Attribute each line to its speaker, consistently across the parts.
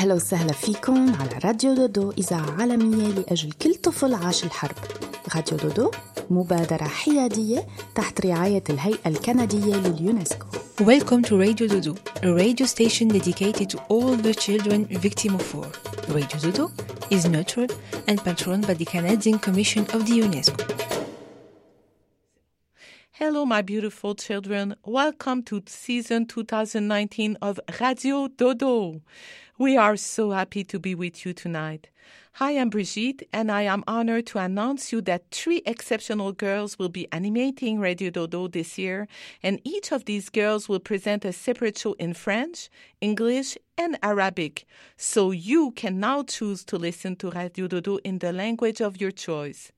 Speaker 1: أهلا وسهلا فيكم على راديو دودو إذاعة عالمية لأجل كل طفل عاش الحرب راديو دودو مبادرة حيادية تحت رعاية الهيئة الكندية لليونسكو
Speaker 2: Welcome to Radio Dodo, a radio station dedicated to all the children victim of war. Radio Dodo is neutral and patroned by the Canadian Commission of the UNESCO.
Speaker 3: Hello, my beautiful children. Welcome to season 2019 of Radio Dodo. We are so happy to be with you tonight. Hi, I'm Brigitte, and I am honored to announce you that three exceptional girls will be animating Radio Dodo this year, and each of these girls will present a separate show in French, English, and Arabic. So you can now choose to listen to Radio Dodo in the language of your choice.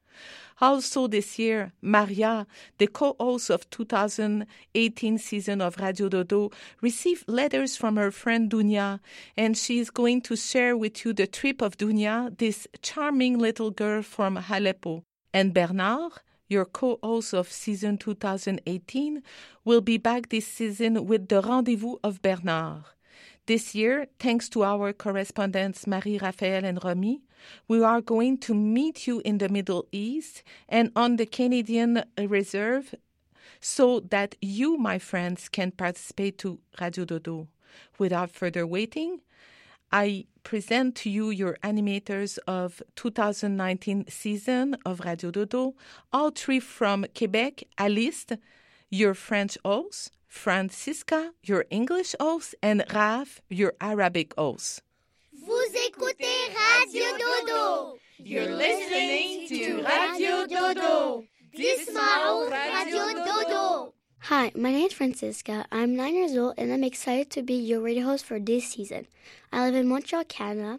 Speaker 3: Also this year, Maria, the co-host of 2018 season of Radio Dodo, received letters from her friend Dunia, and she is going to share with you the trip of Dunia, this charming little girl from Aleppo. And Bernard, your co-host of season 2018, will be back this season with the Rendezvous of Bernard. This year, thanks to our correspondents Marie Raphael and Romy, we are going to meet you in the Middle East and on the Canadian Reserve so that you, my friends, can participate to Radio Dodo. Without further waiting, I present to you your animators of 2019 season of Radio Dodo, all three from Quebec, Alice, your French host, Francisca, your English host, and Raf, your Arabic host.
Speaker 4: Vous écoutez Radio Dodo.
Speaker 3: You're listening to Radio Dodo.
Speaker 4: Dismao Radio Dodo.
Speaker 5: Hi, my name is Francisca. I'm nine years old and I'm excited to be your radio host for this season. I live in Montreal, Canada.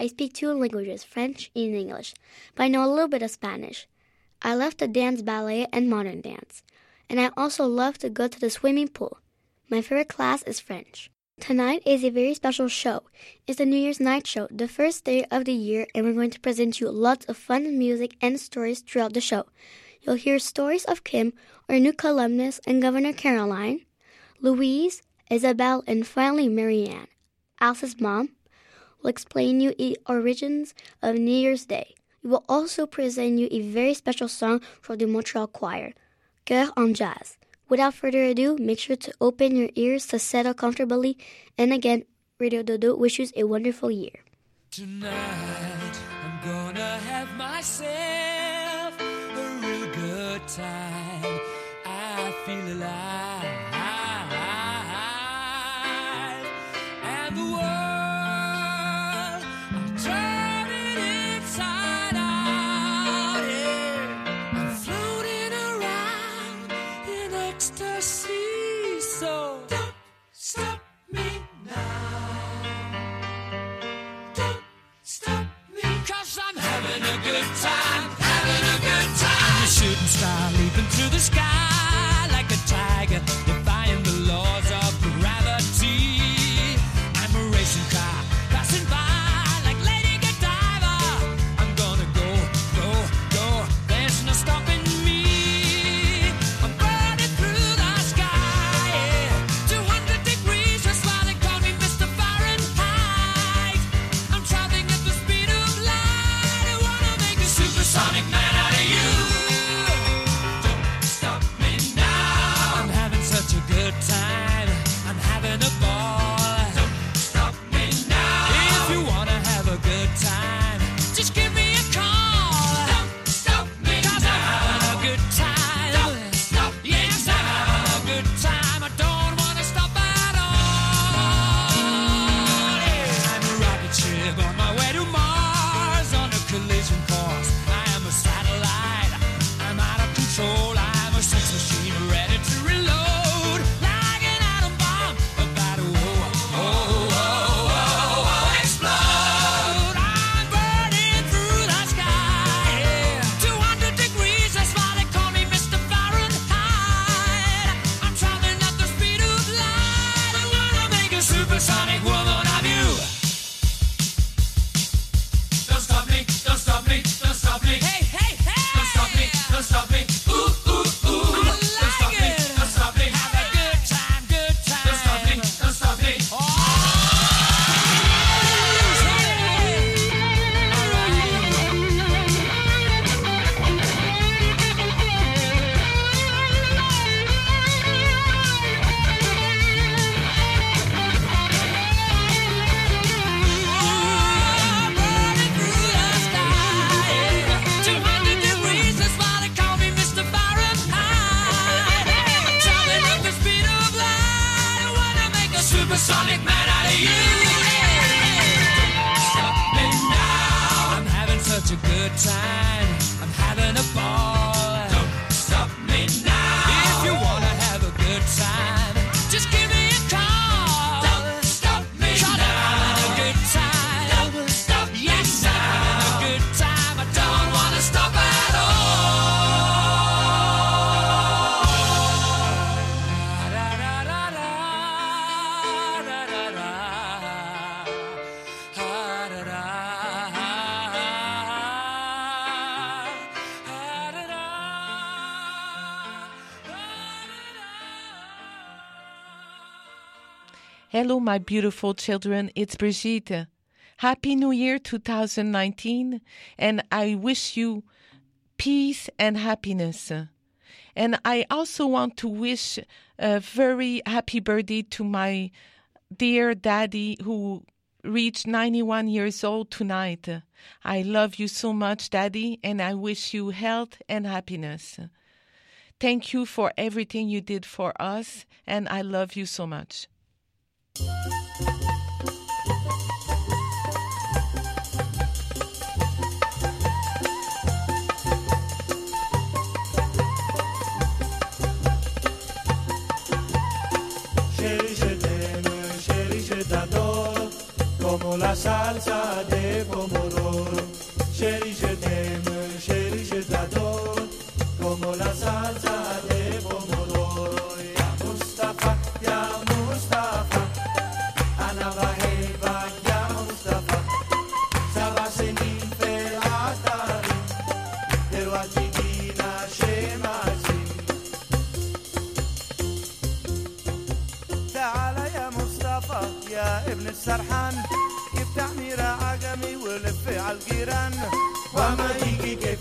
Speaker 5: I speak two languages, French and English, but I know a little bit of Spanish. I love to dance ballet and modern dance, and I also love to go to the swimming pool. My favorite class is French. Tonight is a very special show. It's the New Year's Night Show, the first day of the year, and we're going to present you lots of fun music and stories throughout the show. You'll hear stories of Kim, our new columnist, and Governor Caroline, Louise, Isabel, and finally Marianne. Alice's mom will explain you the origins of New Year's Day. We will also present you a very special song from the Montreal Choir, Cœur en Jazz. Without further ado, make sure to open your ears to settle comfortably. And again, Radio Dodo wishes a wonderful year.
Speaker 6: Tonight, I'm gonna have myself a real good time. I feel alive. Time.
Speaker 3: Hello, my beautiful children. It's Brigitte. Happy New Year 2019, and I wish you peace and happiness. And I also want to wish a very happy birthday to my dear daddy who reached 91 years old tonight. I love you so much, daddy, and I wish you health and happiness. Thank you for everything you did for us, and I love you so much.
Speaker 7: Salsa de pomodoro. Chérie, je t'aime, chérie, je t'adore, comme la salsa Irán, Guama y Quique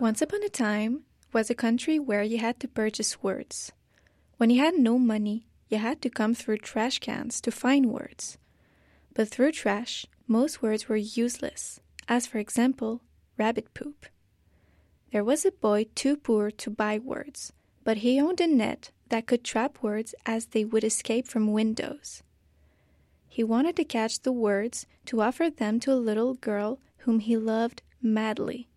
Speaker 8: Once upon a time was a country where you had to purchase words. When you had no money, you had to come through trash cans to find words. But through trash, most words were useless, as for example, rabbit poop. There was a boy too poor to buy words, but he owned a net that could trap words as they would escape from windows. He wanted to catch the words to offer them to a little girl whom he loved madly.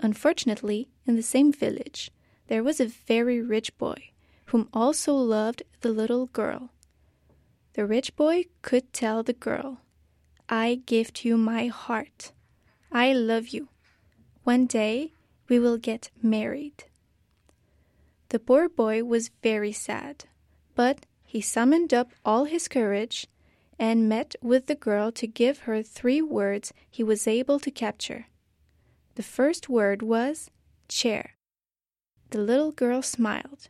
Speaker 8: Unfortunately, in the same village, there was a very rich boy whom also loved the little girl. The rich boy could tell the girl, I gift you my heart. I love you. One day we will get married. The poor boy was very sad, but he summoned up all his courage and met with the girl to give her three words he was able to capture. The first word was chair. The little girl smiled.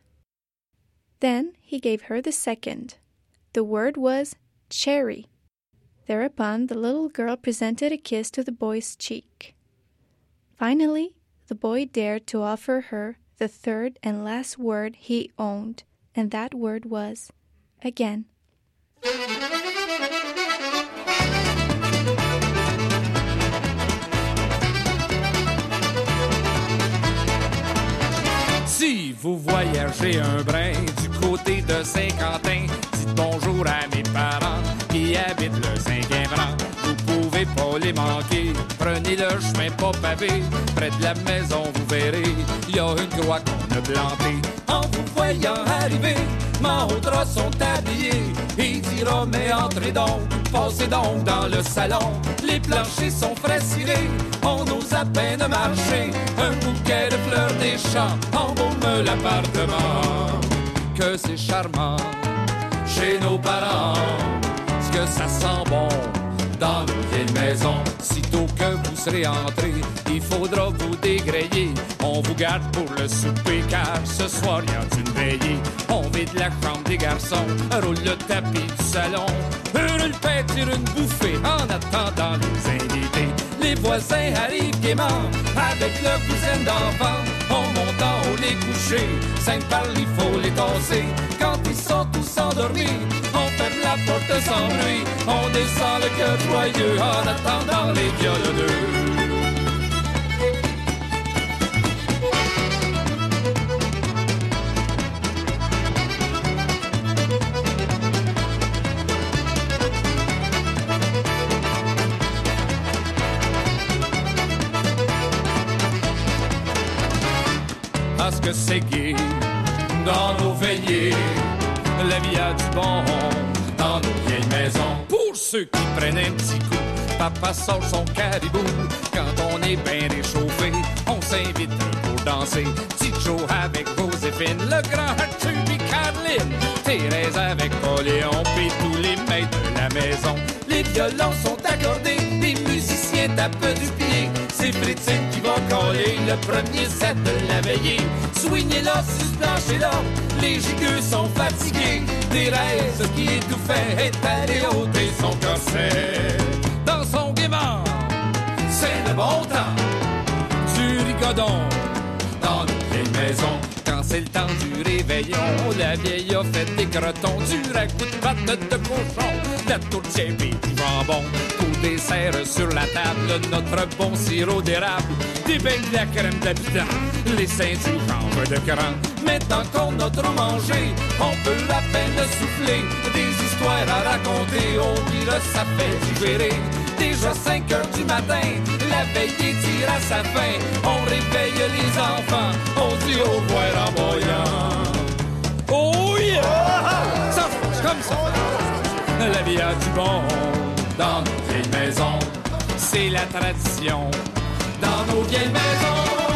Speaker 8: Then he gave her the second. The word was cherry. Thereupon the little girl presented a kiss to the boy's cheek. Finally, the boy dared to offer her the third and last word he owned, and that word was again.
Speaker 9: Vous voyagez un brin du côté de Saint-Quentin, dites bonjour à mes parents qui habitent le rang. Vous pas les manquer. Prenez le chemin pas pavé, près de la maison, vous verrez, il y a une croix qu'on a plantée. En vous voyant arriver, Maudras sont habillés. Il dira, mais entrez donc, passez donc dans le salon. Les planchers sont frais cirés, on ose à peine marcher. Un bouquet de fleurs des champs embaume l'appartement. Que c'est charmant chez nos parents, ce que ça sent bon dans nos vieilles maisons. Sitôt que vous serez entré, il faudra vous dégrayer. On vous garde pour le souper car ce soir y a une veillée. On vide la chambre des garçons, roule le tapis du salon. Hurle tire une bouffée en attendant les invités. Les voisins arrivent gaiement avec le cousin d'enfant. On en haut les coucher, cinq par il faut les tasser. Quand ils sont tous endormis, on ferme la porte sans bruit. On descend le cœur joyeux en attendant les violonneux. C'est gai dans nos veillées. La vie a du bon dans nos vieilles maisons. Pour ceux qui prennent un petit coup, papa sort son caribou. Quand on est bien réchauffé, on s'invite pour danser. Petit Joe avec Joséphine, le grand Arthur et Caroline. Thérèse avec Poléon, puis tous les maîtres de la maison. Les violons sont accordés, les musiciens tapent du. C'est Fritzine qui va coller le premier set de la veillée. Soignez là, plancher là, les gigueux sont fatigués. Thérèse qui étouffait est allée ôter son corset. Dans son gaiement, c'est le bon temps. Du rigodon dans nos vieilles maisons. Quand c'est le temps du réveillon, la vieille a fait des crotons, du ragoût de pâte de cochon, de la tourtière et du jambon. Tout dessert sur la table, notre bon sirop d'érable, des beignes de la crème d'habitant, les seins du chanvre de cran. Maintenant qu'on a trop mangé, on peut à peine souffler, des histoires à raconter, on dirait ça fait digérer. Déjà 5 heures du matin, la veillée tire à sa fin. On réveille les enfants, on dit au revoir en voyant. Oh yeah! Ça comme ça. La vie a du bon dans nos vieilles maisons. C'est la tradition dans nos vieilles maisons.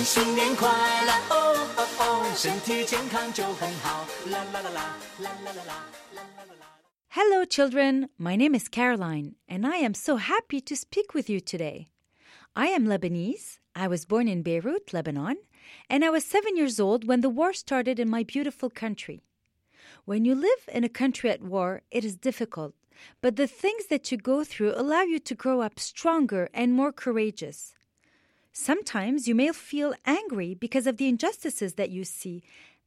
Speaker 10: 新年新年快乐，哦哦哦，身体健康就很好。啦啦啦啦，啦啦啦啦。
Speaker 11: Hello, children. My name is Caroline, and I am so happy to speak with you today. I am Lebanese. I was born in Beirut, Lebanon, and I was seven years old when the war started in my beautiful country. When you live in a country at war, it is difficult, but the things that you go through allow you to grow up stronger and more courageous. Sometimes you may feel angry because of the injustices that you see,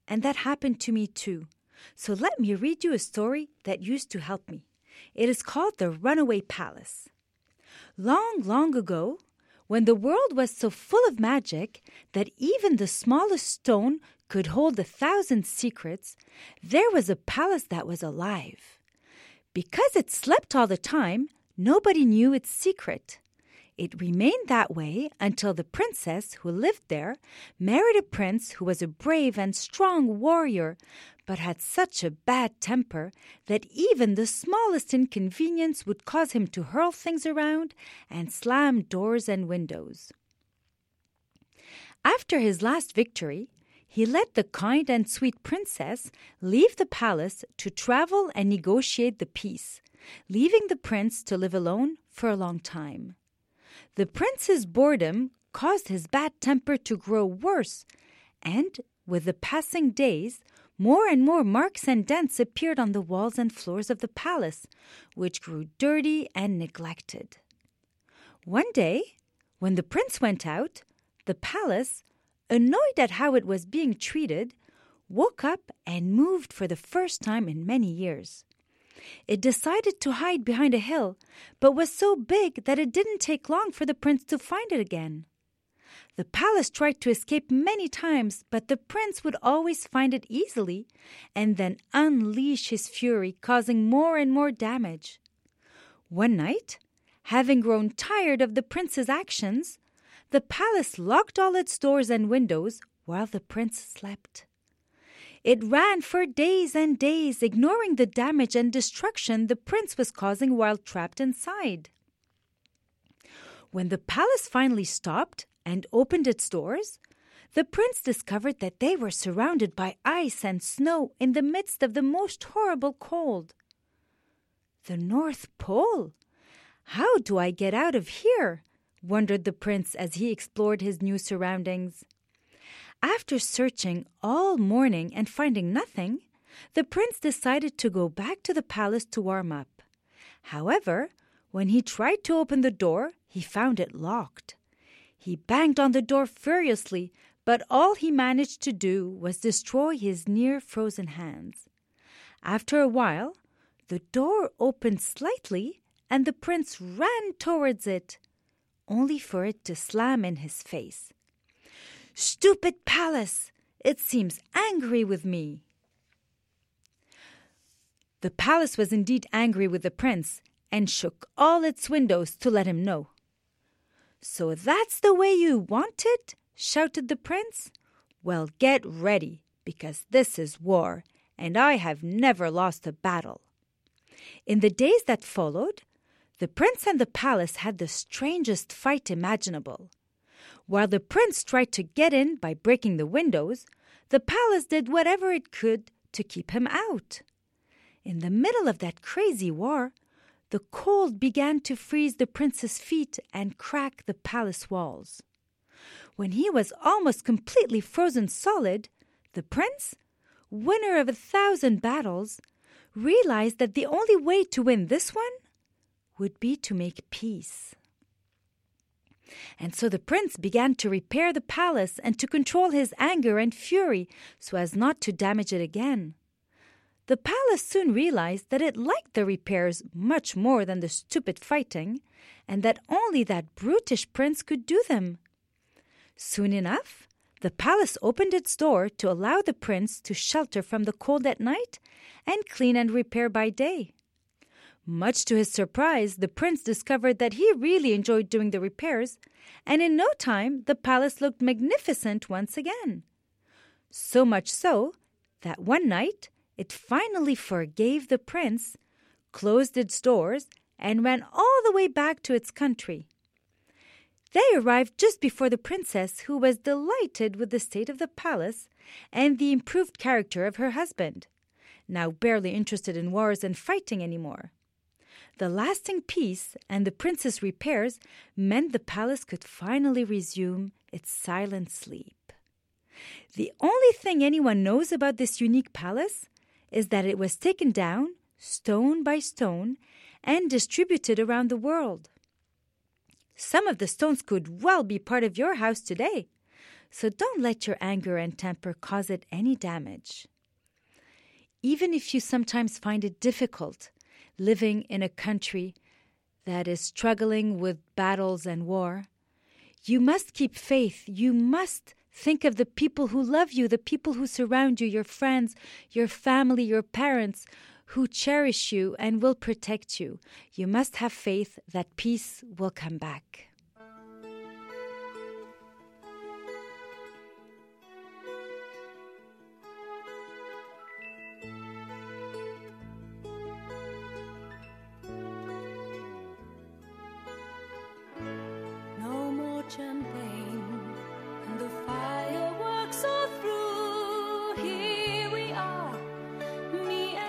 Speaker 11: and that happened to me too. So let me read you a story that used to help me. It is called The Runaway Palace. Long, long ago, when the world was so full of magic that even the smallest stone could hold a thousand secrets, there was a palace that was alive. Because it slept all the time, nobody knew its secret. It remained that way until the princess who lived there married a prince who was a brave and strong warrior, but had such a bad temper that even the smallest inconvenience would cause him to hurl things around and slam doors and windows. After his last victory, he let the kind and sweet princess leave the palace to travel and negotiate the peace, leaving the prince to live alone for a long time. The prince's boredom caused his bad temper to grow worse, and with the passing days, more and more marks and dents appeared on the walls and floors of the palace, which grew dirty and neglected. One day, when the prince went out, the palace, annoyed at how it was being treated, woke up and moved for the first time in many years. It decided to hide behind a hill, but was so big that it didn't take long for the prince to find it again. The palace tried to escape many times, but the prince would always find it easily and then unleash his fury, causing more and more damage. One night, having grown tired of the prince's actions, the palace locked all its doors and windows while the prince slept. It ran for days and days, ignoring the damage and destruction the prince was causing while trapped inside. When the palace finally stopped and opened its doors, the prince discovered that they were surrounded by ice and snow in the midst of the most horrible cold. The North Pole? How do I get out of here? wondered the prince as he explored his new surroundings. After searching all morning and finding nothing, the prince decided to go back to the palace to warm up. However, when he tried to open the door, he found it locked. He banged on the door furiously, but all he managed to do was destroy his near frozen hands. After a while, the door opened slightly and the prince ran towards it, only for it to slam in his face. Stupid palace! It seems angry with me. The palace was indeed angry with the prince, and shook all its windows to let him know. So that's the way you want it? shouted the prince. Well, get ready, because this is war, and I have never lost a battle. In the days that followed, the prince and the palace had the strangest fight imaginable. While the prince tried to get in by breaking the windows, the palace did whatever it could to keep him out. In the middle of that crazy war, the cold began to freeze the prince's feet and crack the palace walls. When he was almost completely frozen solid, the prince, winner of a thousand battles, realized that the only way to win this one would be to make peace. And so the prince began to repair the palace and to control his anger and fury so as not to damage it again. The palace soon realized that it liked the repairs much more than the stupid fighting, and that only that brutish prince could do them. Soon enough, the palace opened its door to allow the prince to shelter from the cold at night and clean and repair by day. Much to his surprise, the prince discovered that he really enjoyed doing the repairs, and in no time the palace looked magnificent once again. So much so that one night it finally forgave the prince, closed its doors, and ran all the way back to its country. They arrived just before the princess, who was delighted with the state of the palace and the improved character of her husband, now barely interested in wars and fighting any more. The lasting peace and the prince's repairs meant the palace could finally resume its silent sleep. The only thing anyone knows about this unique palace is that it was taken down, stone by stone, and distributed around the world. Some of the stones could well be part of your house today, so don't let your anger and temper cause it any damage. Even if you sometimes find it difficult living in a country that is struggling with battles and war, you must keep faith. You must think of the people who love you, the people who surround you, your friends, your family, your parents, who cherish you and will protect you. You must have faith that peace will come back.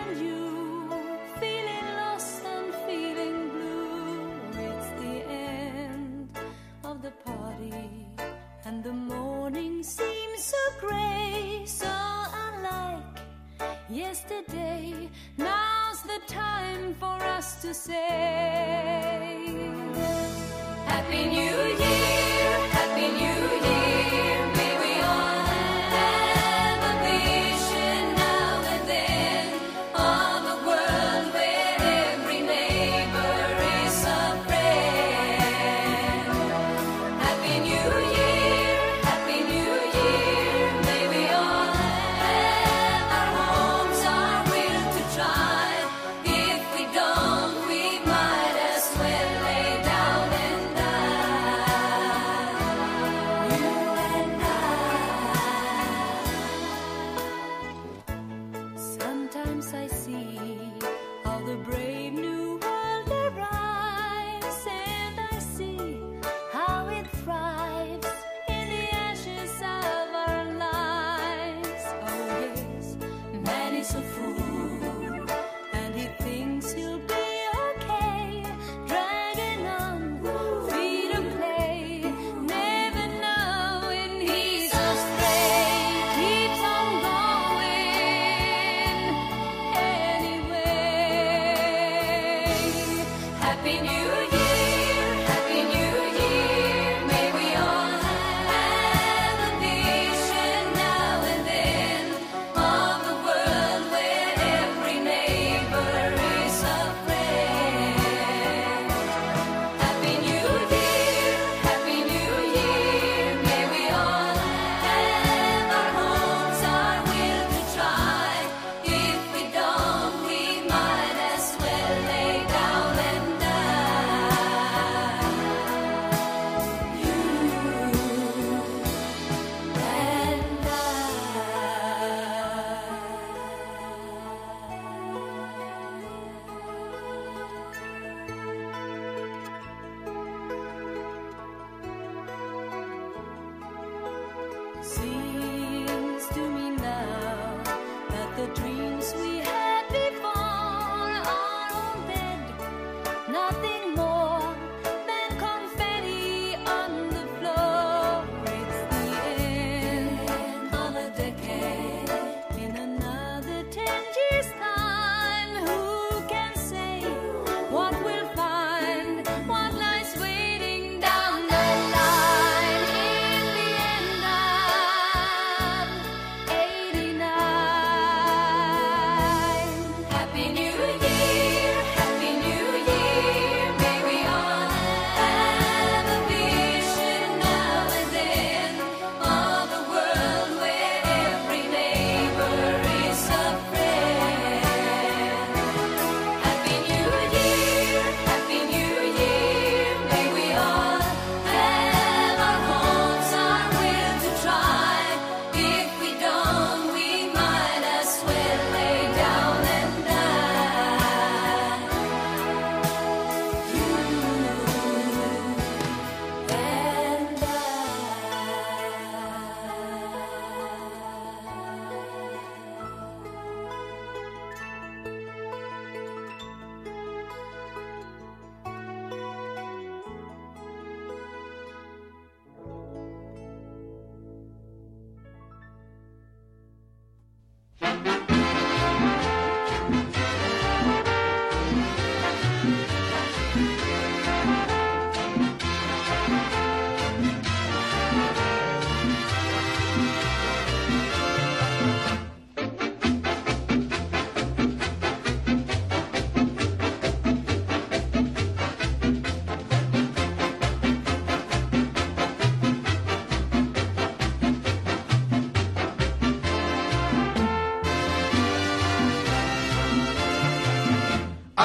Speaker 12: And you, feeling lost and feeling blue. It's the end of the party, and the morning seems so grey, so unlike yesterday. Now's the time for us to say. Happy New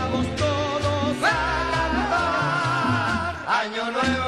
Speaker 13: Vamos todos a cantar.
Speaker 14: Año nuevo,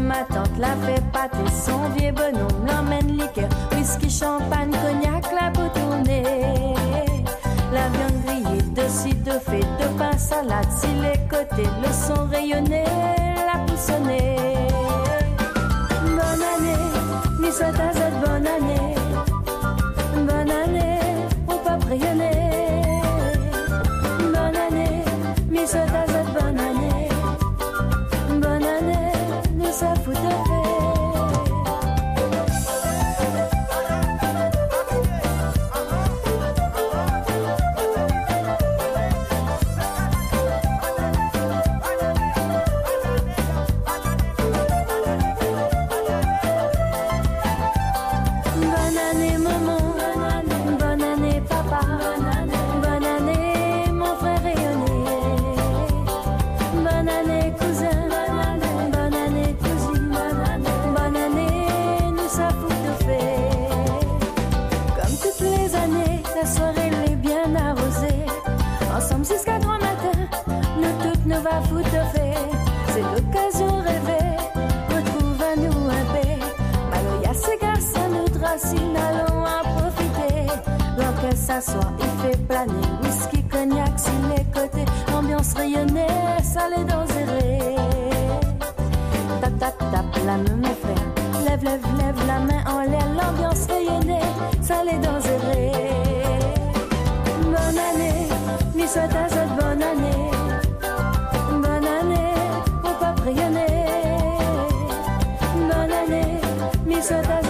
Speaker 15: Ma tante l'a fait pâter, son vieux bonhomme l'emmène liqueur, whisky, champagne, cognac, la peau tournée. La viande grillée, de ci, de fait, de pain, salade, si les côtés, le son rayonné, la poussonnée. Bonne année, il fait planer. Whisky, cognac sur les côtés. Ambiance rayonnée, salé dans zéré. Tap, tap, tap, la main, mes frères. Lève, lève, lève la main en l'air. L'ambiance rayonnée, salé dans zéré. Bonne année, mi souhaite à cette bonne année. Bonne année, au paprionné. Bonne année, mi à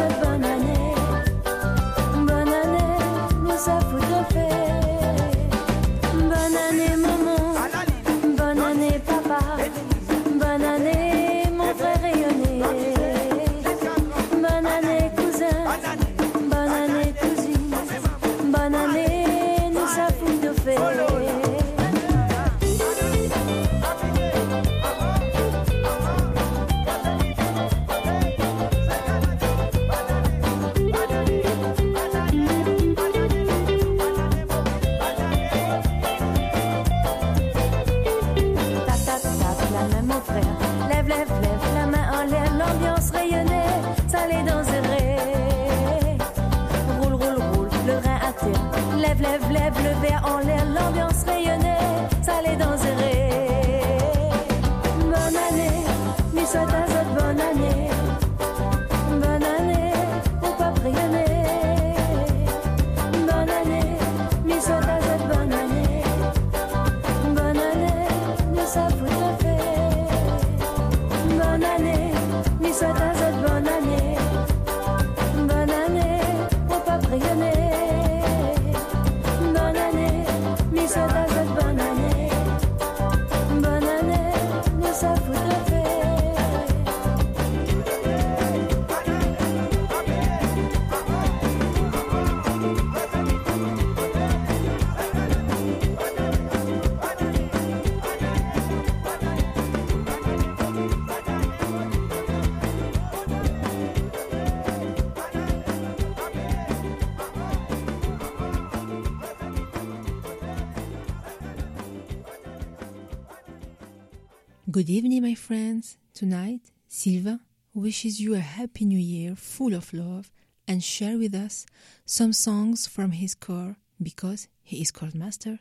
Speaker 12: friends, tonight Silva wishes you a happy new year full of love and share with us some songs from his core because he is called master.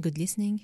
Speaker 12: Good listening.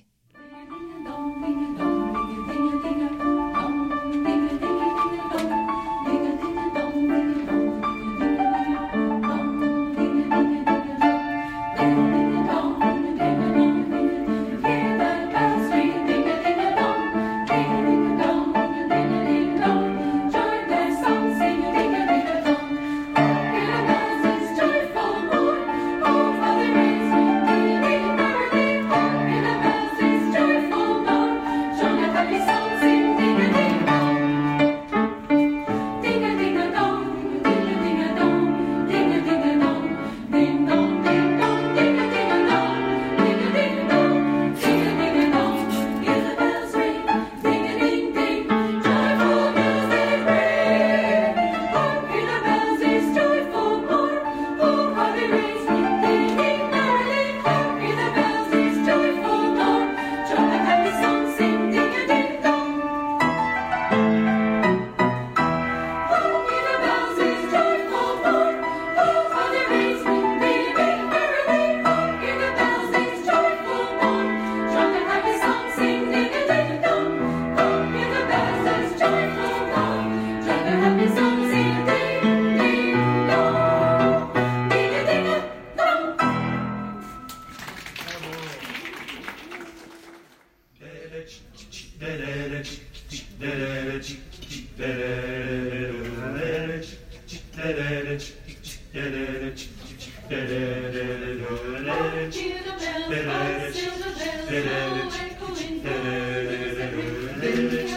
Speaker 16: Spirit.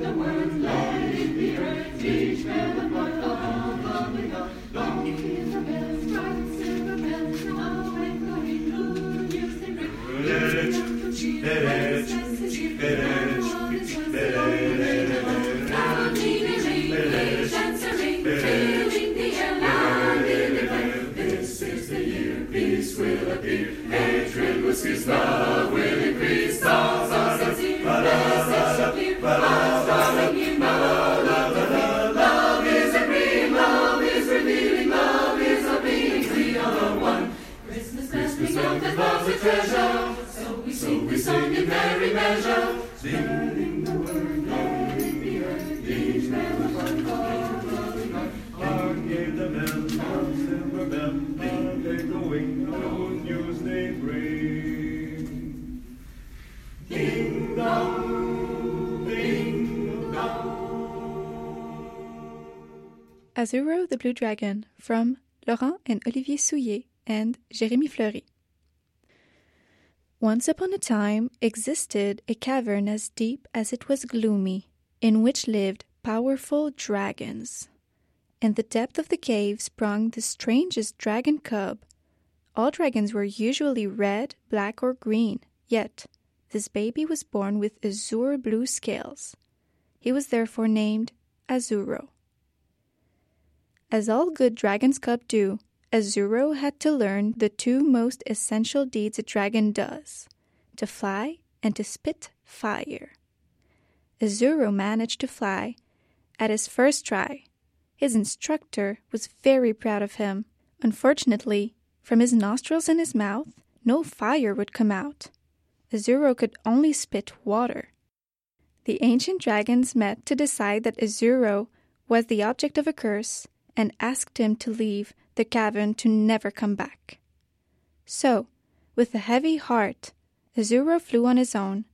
Speaker 16: the
Speaker 14: words, let it be
Speaker 8: Azuro the Blue Dragon from Laurent and Olivier Souillé and Jérémy Fleury. Once upon a time existed a cavern as deep as it was gloomy, in which lived powerful dragons. In the depth of the cave sprung the strangest dragon cub. All dragons were usually red, black, or green, yet this baby was born with azure blue scales. He was therefore named Azuro. As all good dragon's cub do, Azuro had to learn the two most essential deeds a dragon does to fly and to spit fire. Azuro managed to fly at his first try. His instructor was very proud of him. Unfortunately, from his nostrils and his mouth, no fire would come out. Azuro could only spit water. The ancient dragons met to decide that Azuro was the object of a curse and asked him to leave the cavern to never come back. So, with a heavy heart, Azuro flew on his own.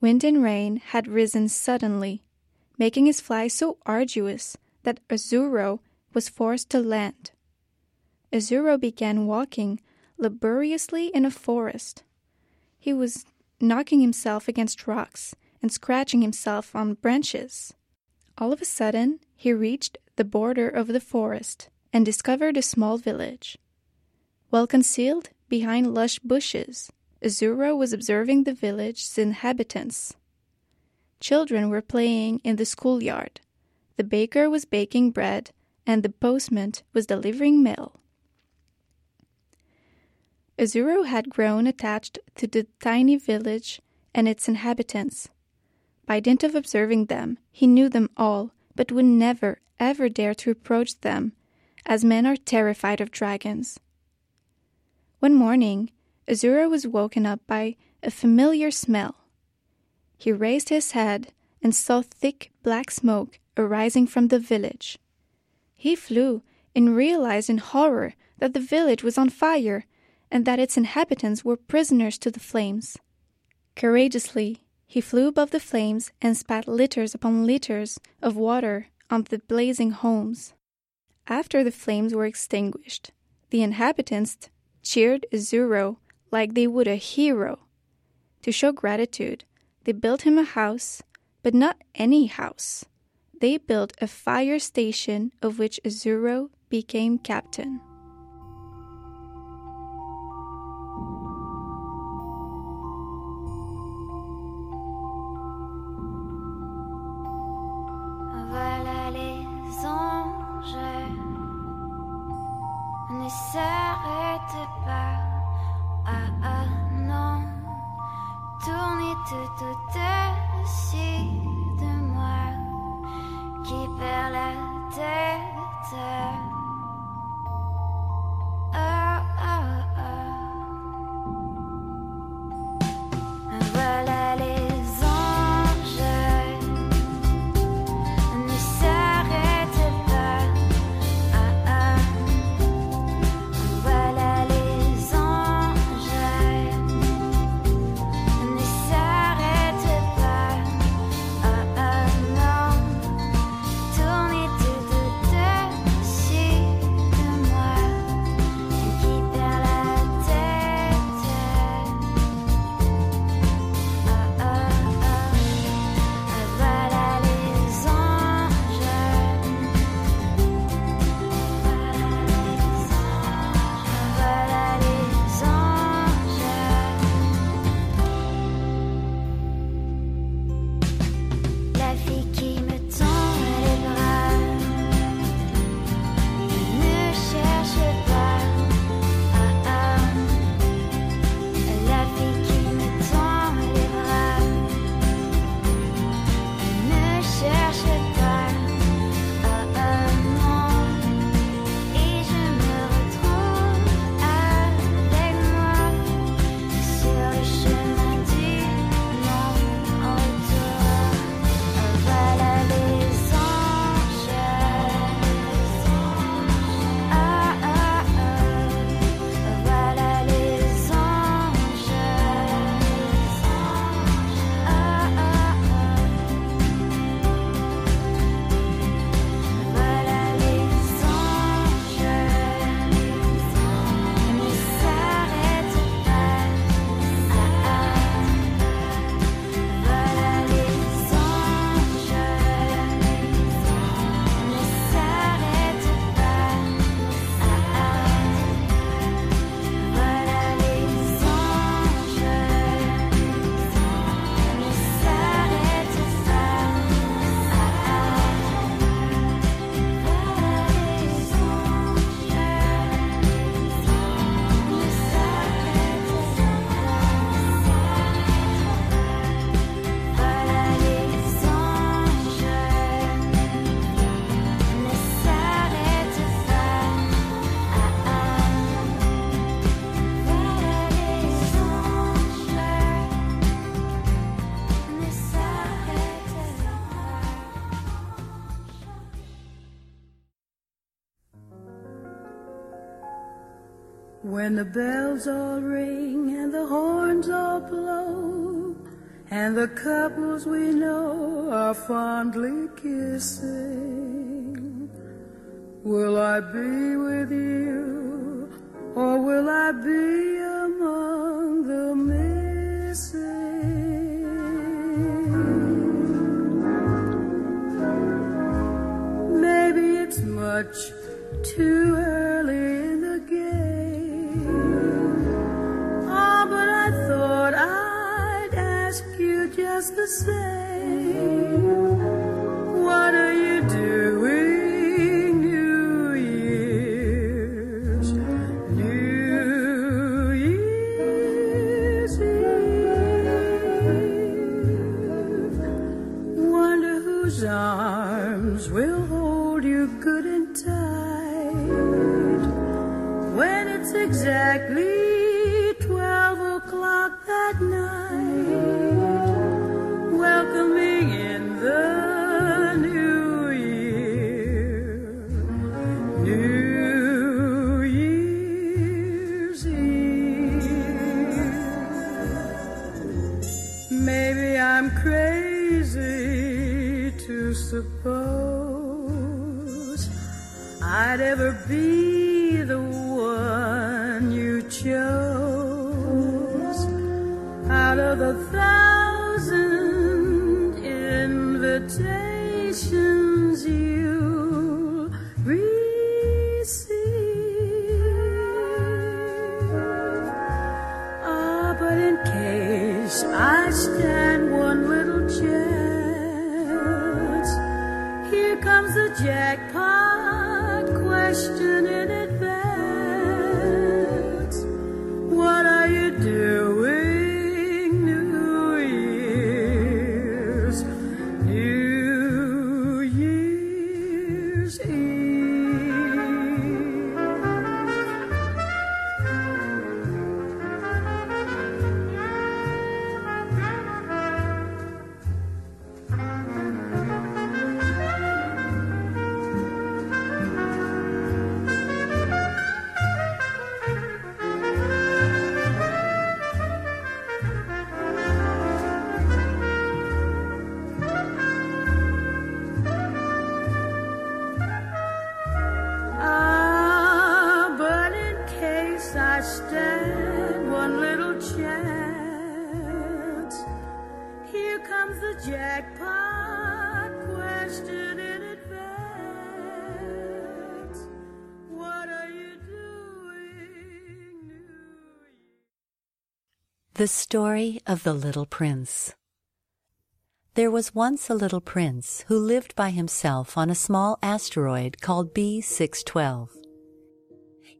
Speaker 8: Wind and rain had risen suddenly, making his flight so arduous that Azuro was forced to land. Azuro began walking laboriously in a forest. He was knocking himself against rocks and scratching himself on branches. All of a sudden, he reached the border of the forest and discovered a small village. Well concealed behind lush bushes, Azuro was observing the village's inhabitants. Children were playing in the schoolyard. The baker was baking bread, and the postman was delivering mail. Azuro had grown attached to the tiny village and its inhabitants. By dint of observing them, he knew them all, but would never, ever dare to approach them, as men are terrified of dragons. One morning, Azuro was woken up by a familiar smell. He raised his head and saw thick black smoke arising from the village. He flew and realized in horror that the village was on fire and that its inhabitants were prisoners to the flames. Courageously, he flew above the flames and spat liters upon liters of water on the blazing homes. After the flames were extinguished, the inhabitants cheered Azuro like they would a hero. To show gratitude, they built him a house, but not any house. They built a fire station of which Azuro became captain.
Speaker 15: Tournez tout au-dessus
Speaker 17: When the bells all ring and the horns all blow, and the couples we know are fondly kissing, will I be with you, or will I be among the missing? Maybe it's much too early just the same. Be the one you chose out of the thousand invitations you receive. Ah, but in case I stand one little chance, here comes the jackpot question in advance.
Speaker 18: Story of the Little Prince There was once a little prince who lived by himself on a small asteroid called B612.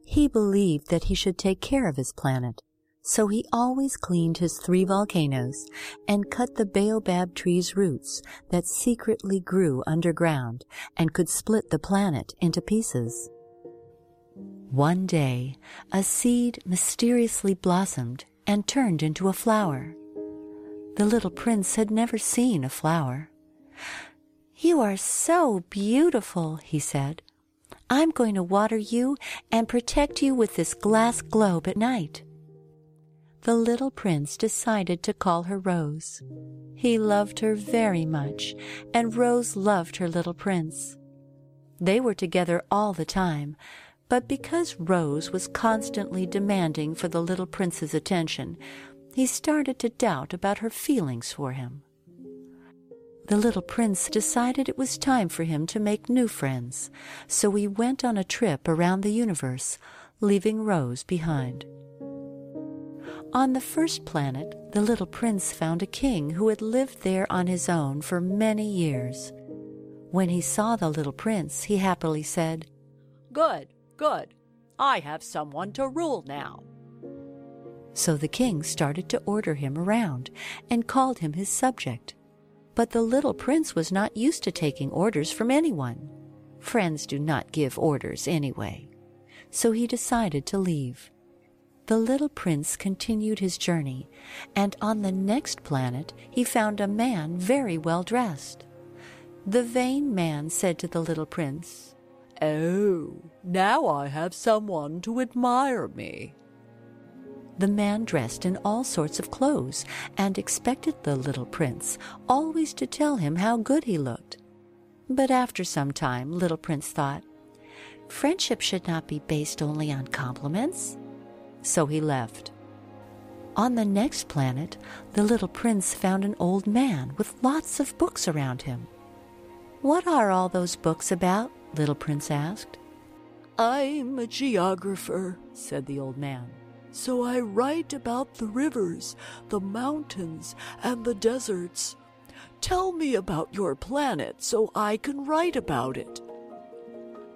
Speaker 18: He believed that he should take care of his planet, so he always cleaned his three volcanoes and cut the baobab tree's roots that secretly grew underground and could split the planet into pieces. One day, a seed mysteriously blossomed and turned into a flower. The little prince had never seen a flower. You are so beautiful, he said. I'm going to water you and protect you with this glass globe at night. The little prince decided to call her Rose. He loved her very much, and Rose loved her little prince. They were together all the time, but because Rose was constantly demanding for the little prince's attention, he started to doubt about her feelings for him. The little prince decided it was time for him to make new friends, so he went on a trip around the universe, leaving Rose behind. On the first planet, the little prince found a king who had lived there on his own for many years. When he saw the little prince, he happily said,
Speaker 19: Good, good. I have someone to rule now.
Speaker 18: So the king started to order him around and called him his subject. But the little prince was not used to taking orders from anyone. Friends do not give orders anyway. So he decided to leave. The little prince continued his journey, and on the next planet he found a man very well dressed. The vain man said to the little prince,
Speaker 19: Oh, now I have someone to admire me.
Speaker 18: The man dressed in all sorts of clothes and expected the little prince always to tell him how good he looked. But after some time, little prince thought, friendship should not be based only on compliments. So he left. On the next planet, the little prince found an old man with lots of books around him. What are all those books about? Little prince asked.
Speaker 19: I'm a geographer, said the old man. So I write about the rivers, the mountains, and the deserts. Tell me about your planet so I can write about it.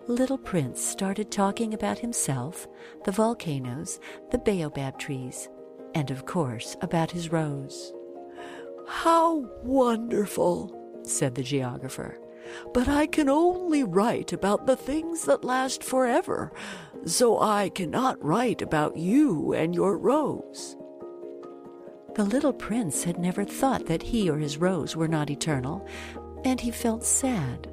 Speaker 18: Little Prince started talking about himself, the volcanoes, the baobab trees, and of course about his rose.
Speaker 19: How wonderful, said the geographer. But I can only write about the things that last forever, so I cannot write about you and your rose.
Speaker 18: The little prince had never thought that he or his rose were not eternal, and he felt sad.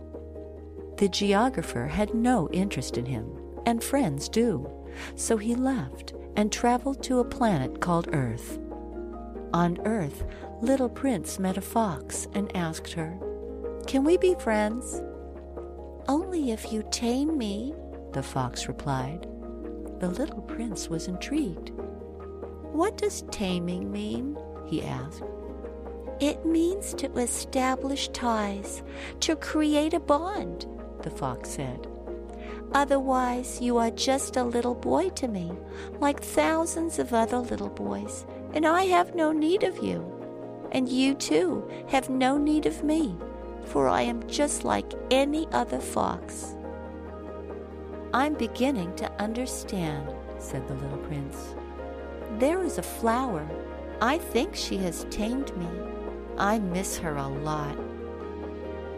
Speaker 18: The geographer had no interest in him, and friends do, so he left and traveled to a planet called Earth. On Earth, Little Prince met a fox and asked her, Can we be friends? Only if you tame me, the fox replied. The little prince was intrigued. What does taming mean? he asked. It means to establish ties, to create a bond, the fox said. Otherwise, you are just a little boy to me, like thousands of other little boys, and I have no need of you. And you, too, have no need of me, for I am just like any other fox. I'm beginning to understand, said the little prince. There is a flower. I think she has tamed me. I miss her a lot.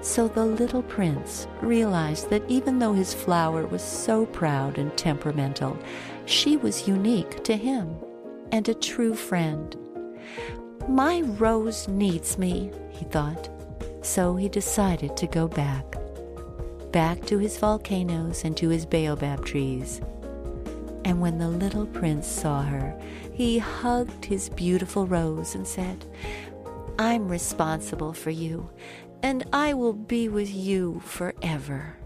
Speaker 18: So the little prince realized that even though his flower was so proud and temperamental, she was unique to him and a true friend. My rose needs me, he thought. So he decided to go back. Back to his volcanoes and to his baobab trees. And when the little prince saw her, he hugged his beautiful rose and said, I'm responsible for you, and I will be with you forever.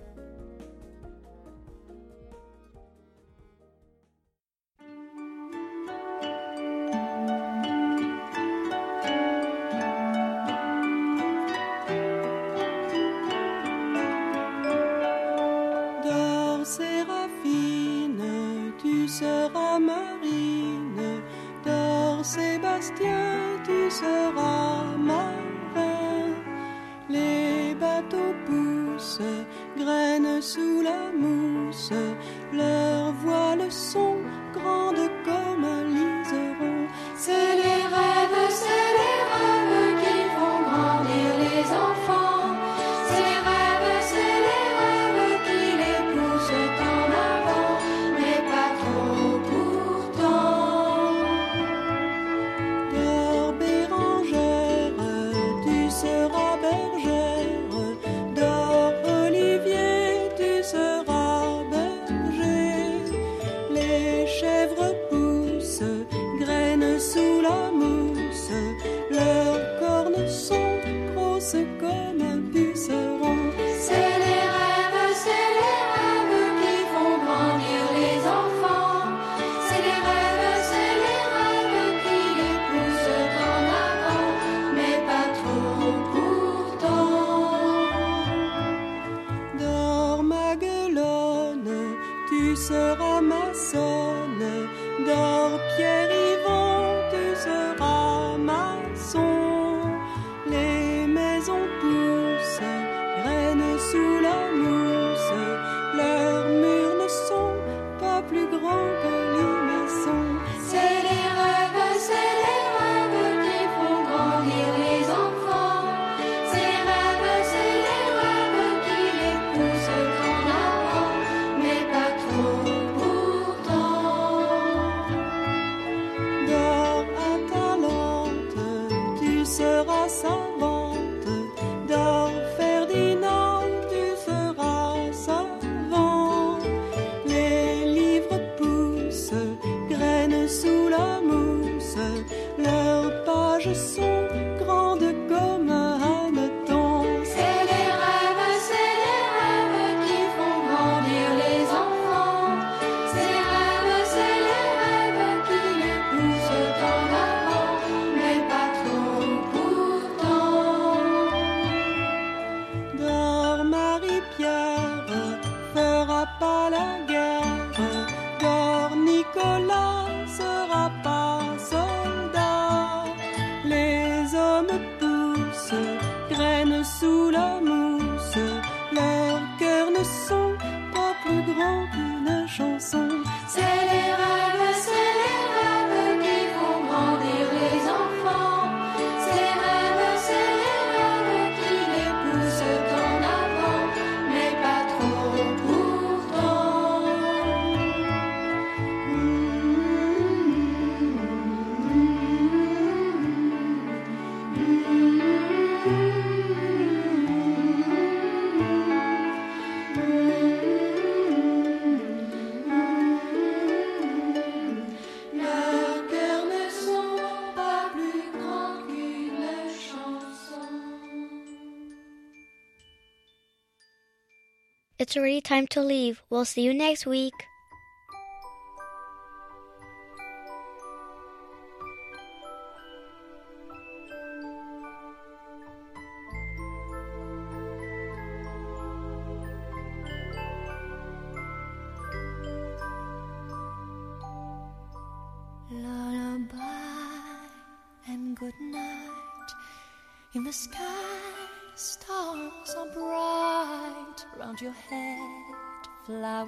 Speaker 5: It's already time to leave. We'll see you next week.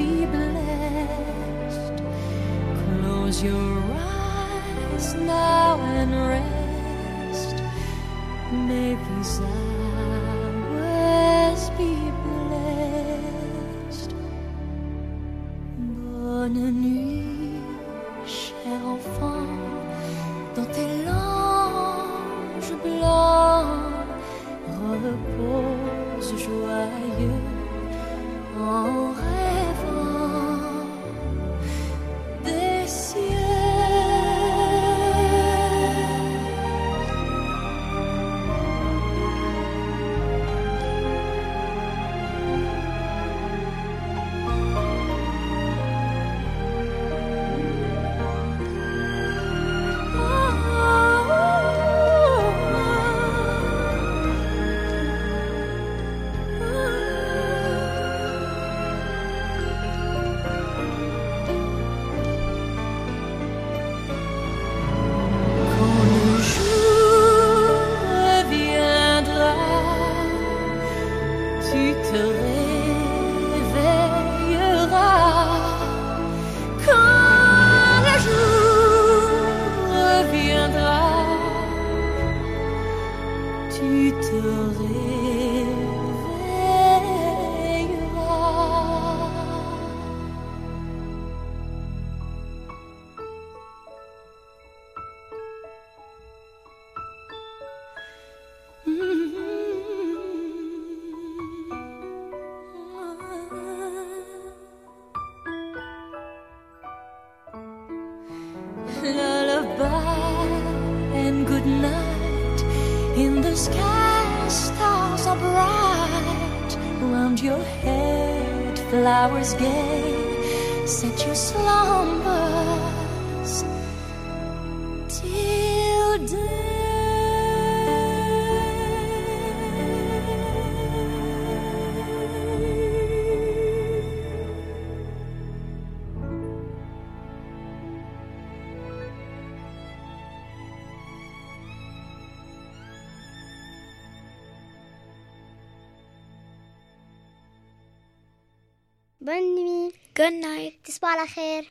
Speaker 10: be blessed. Close your eyes now and rest. May these
Speaker 4: eyes.
Speaker 5: again. Wallacher.